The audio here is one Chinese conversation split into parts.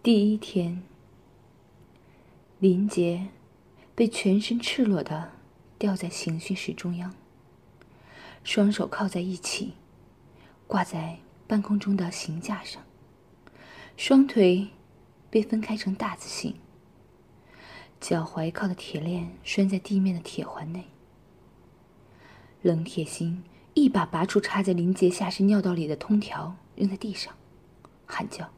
第一天，林杰被全身赤裸的吊在刑讯室中央，双手铐在一起，挂在半空中的刑架上，双腿被分开成大字形，脚踝靠的铁链拴在地面的铁环内。冷铁心一把拔出插在林杰下身尿道里的通条，扔在地上，喊叫。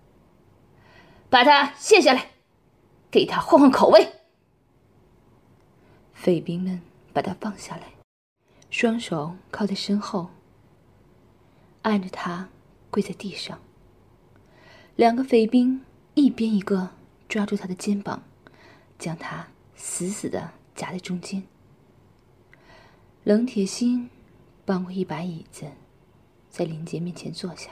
把他卸下来，给他换换口味。匪兵们把他放下来，双手靠在身后，按着他跪在地上。两个匪兵一边一个抓住他的肩膀，将他死死的夹在中间。冷铁心搬过一把椅子，在林杰面前坐下，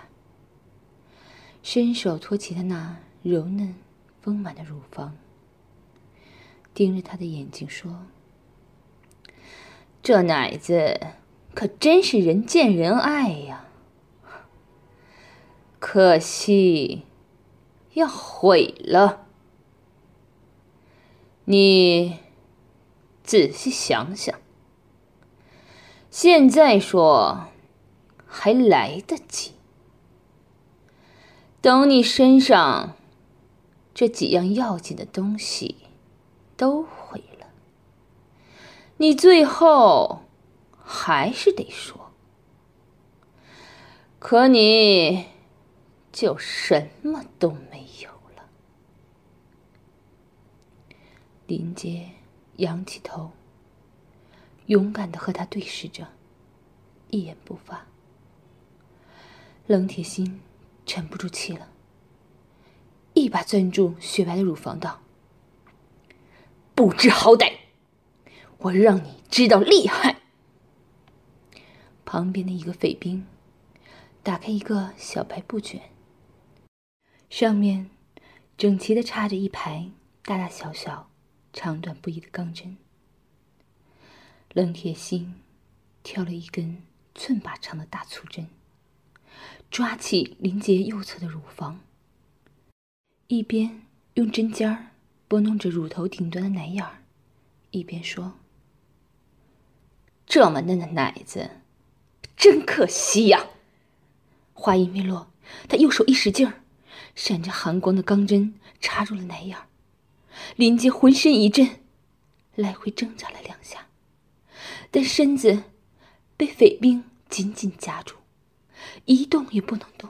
伸手托起他那。柔嫩丰满的乳房，盯着他的眼睛说：“这奶子可真是人见人爱呀，可惜要毁了。你仔细想想，现在说还来得及，等你身上……”这几样要紧的东西都毁了，你最后还是得说，可你就什么都没有了。林杰仰起头，勇敢的和他对视着，一言不发。冷铁心沉不住气了。一把攥住雪白的乳房，道：“不知好歹，我让你知道厉害。”旁边的一个匪兵打开一个小白布卷，上面整齐的插着一排大大小小、长短不一的钢针。冷铁心挑了一根寸把长的大粗针，抓起林杰右侧的乳房。一边用针尖儿拨弄着乳头顶端的奶眼儿，一边说：“这么嫩的奶子，真可惜呀。”话音未落，他右手一使劲儿，闪着寒光的钢针插入了奶眼儿。林杰浑身一震，来回挣扎了两下，但身子被匪兵紧紧夹住，一动也不能动。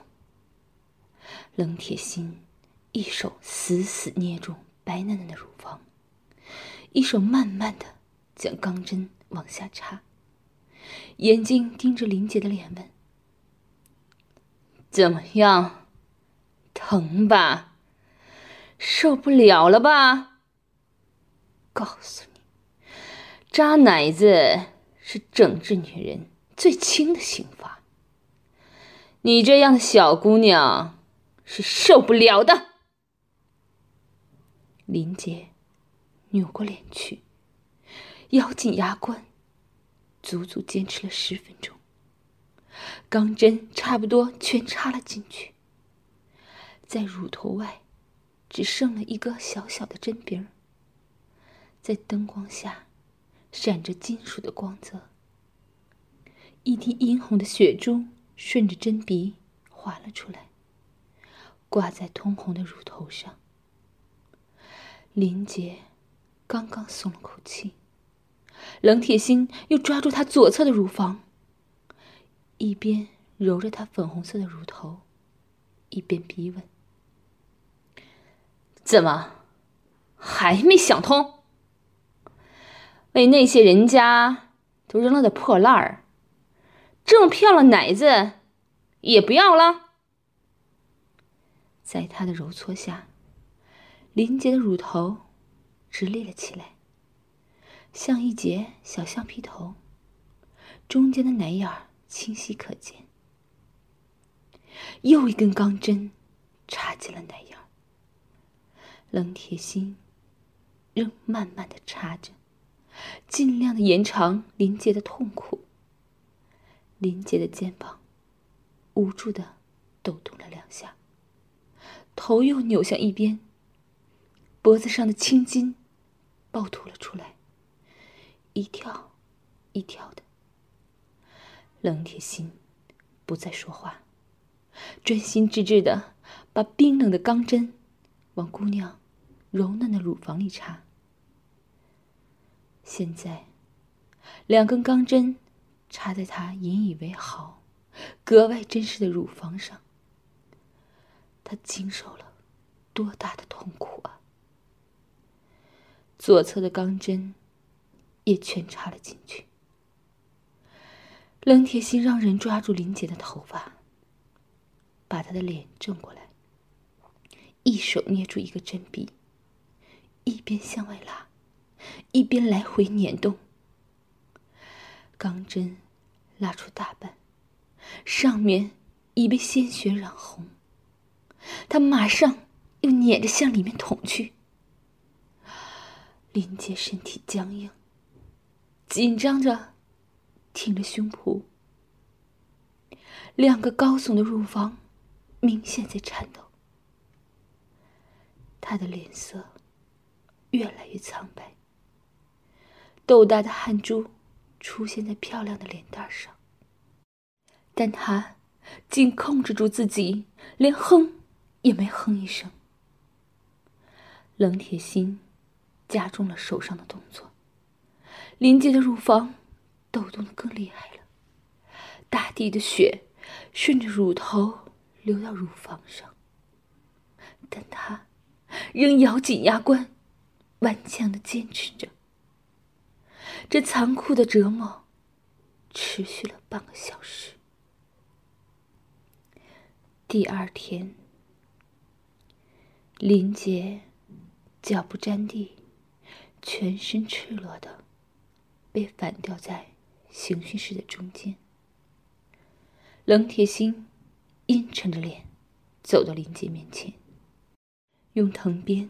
冷铁心。一手死死捏住白嫩嫩的乳房，一手慢慢的将钢针往下插，眼睛盯着林杰的脸问：“怎么样？疼吧？受不了了吧？告诉你，扎奶子是整治女人最轻的刑罚，你这样的小姑娘是受不了的。”林杰扭过脸去，咬紧牙关，足足坚持了十分钟。钢针差不多全插了进去，在乳头外只剩了一个小小的针鼻儿，在灯光下闪着金属的光泽。一滴殷红的血珠顺着针鼻滑了出来，挂在通红的乳头上。林杰刚刚松了口气，冷铁心又抓住他左侧的乳房，一边揉着他粉红色的乳头，一边逼问：“怎么还没想通？为那些人家都扔了的破烂儿，这么漂亮奶子也不要了？”在他的揉搓下。林杰的乳头直立了起来，像一截小橡皮头，中间的奶眼儿清晰可见。又一根钢针插进了奶眼儿，冷铁心仍慢慢的插着，尽量的延长林杰的痛苦。林杰的肩膀无助的抖动了两下，头又扭向一边。脖子上的青筋暴吐了出来，一跳一跳的。冷铁心不再说话，专心致志的把冰冷的钢针往姑娘柔嫩的乳房里插。现在，两根钢针插在她引以为豪、格外珍视的乳房上。她经受了多大的痛苦啊！左侧的钢针也全插了进去。冷铁心让人抓住林杰的头发，把他的脸正过来，一手捏住一个针鼻，一边向外拉，一边来回捻动。钢针拉出大半，上面已被鲜血染红，他马上又捻着向里面捅去。林杰身体僵硬，紧张着。挺着胸脯，两个高耸的乳房明显在颤抖。他的脸色越来越苍白，豆大的汗珠出现在漂亮的脸蛋上。但他竟控制住自己，连哼也没哼一声。冷铁心加重了手上的动作，林杰的乳房。抖动的更厉害了，大地的血顺着乳头流到乳房上，但他仍咬紧牙关，顽强的坚持着。这残酷的折磨持续了半个小时。第二天，林杰脚不沾地，全身赤裸的被反吊在。刑讯室的中间，冷铁心阴沉着脸走到林杰面前，用藤鞭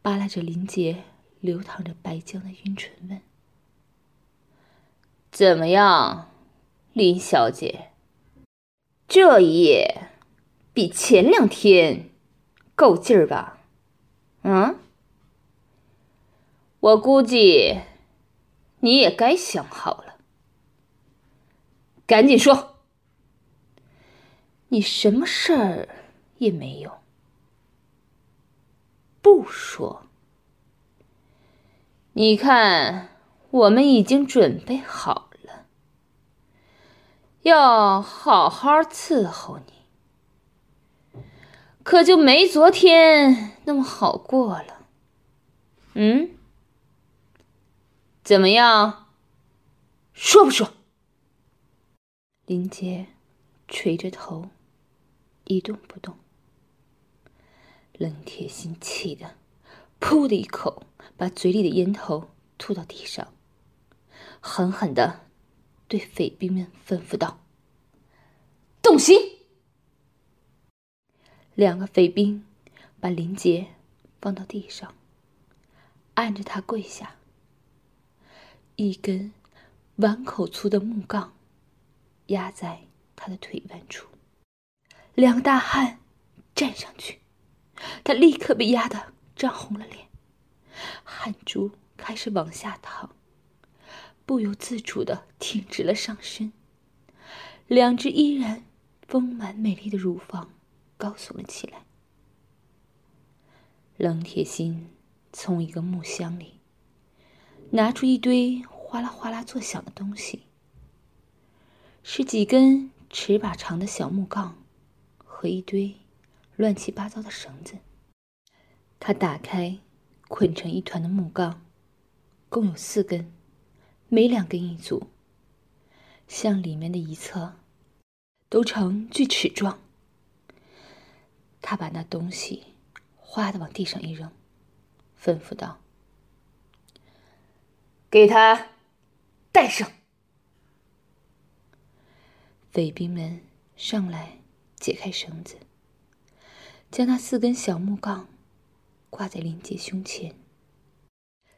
扒拉着林杰流淌着白浆的晕唇，问：“怎么样，林小姐？这一夜比前两天够劲儿吧？嗯？我估计你也该想好了。”赶紧说，你什么事儿也没有。不说，你看，我们已经准备好了，要好好伺候你，可就没昨天那么好过了。嗯？怎么样？说不说？林杰垂着头，一动不动。冷铁心气的，噗的一口把嘴里的烟头吐到地上，狠狠的对匪兵们吩咐道：“动刑！”两个匪兵把林杰放到地上，按着他跪下，一根碗口粗的木杠。压在他的腿弯处，两大汉站上去，他立刻被压得涨红了脸，汗珠开始往下淌，不由自主的挺直了上身，两只依然丰满美丽的乳房高耸了起来。冷铁心从一个木箱里拿出一堆哗啦哗啦作响的东西。是几根尺把长的小木杠，和一堆乱七八糟的绳子。他打开捆成一团的木杠，共有四根，每两根一组，向里面的一侧都呈锯齿状。他把那东西哗的往地上一扔，吩咐道：“给他带上。”匪兵们上来解开绳子，将那四根小木杠挂在林杰胸前。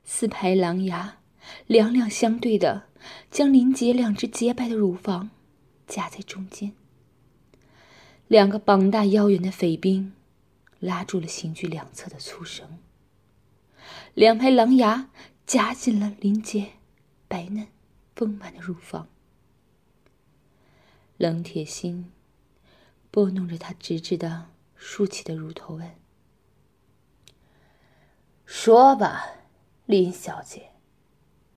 四排狼牙两两相对的将林杰两只洁白的乳房夹在中间。两个膀大腰圆的匪兵拉住了刑具两侧的粗绳，两排狼牙夹紧了林杰白嫩丰满的乳房。冷铁心拨弄着她直直的竖起的乳头，问：“说吧，林小姐。”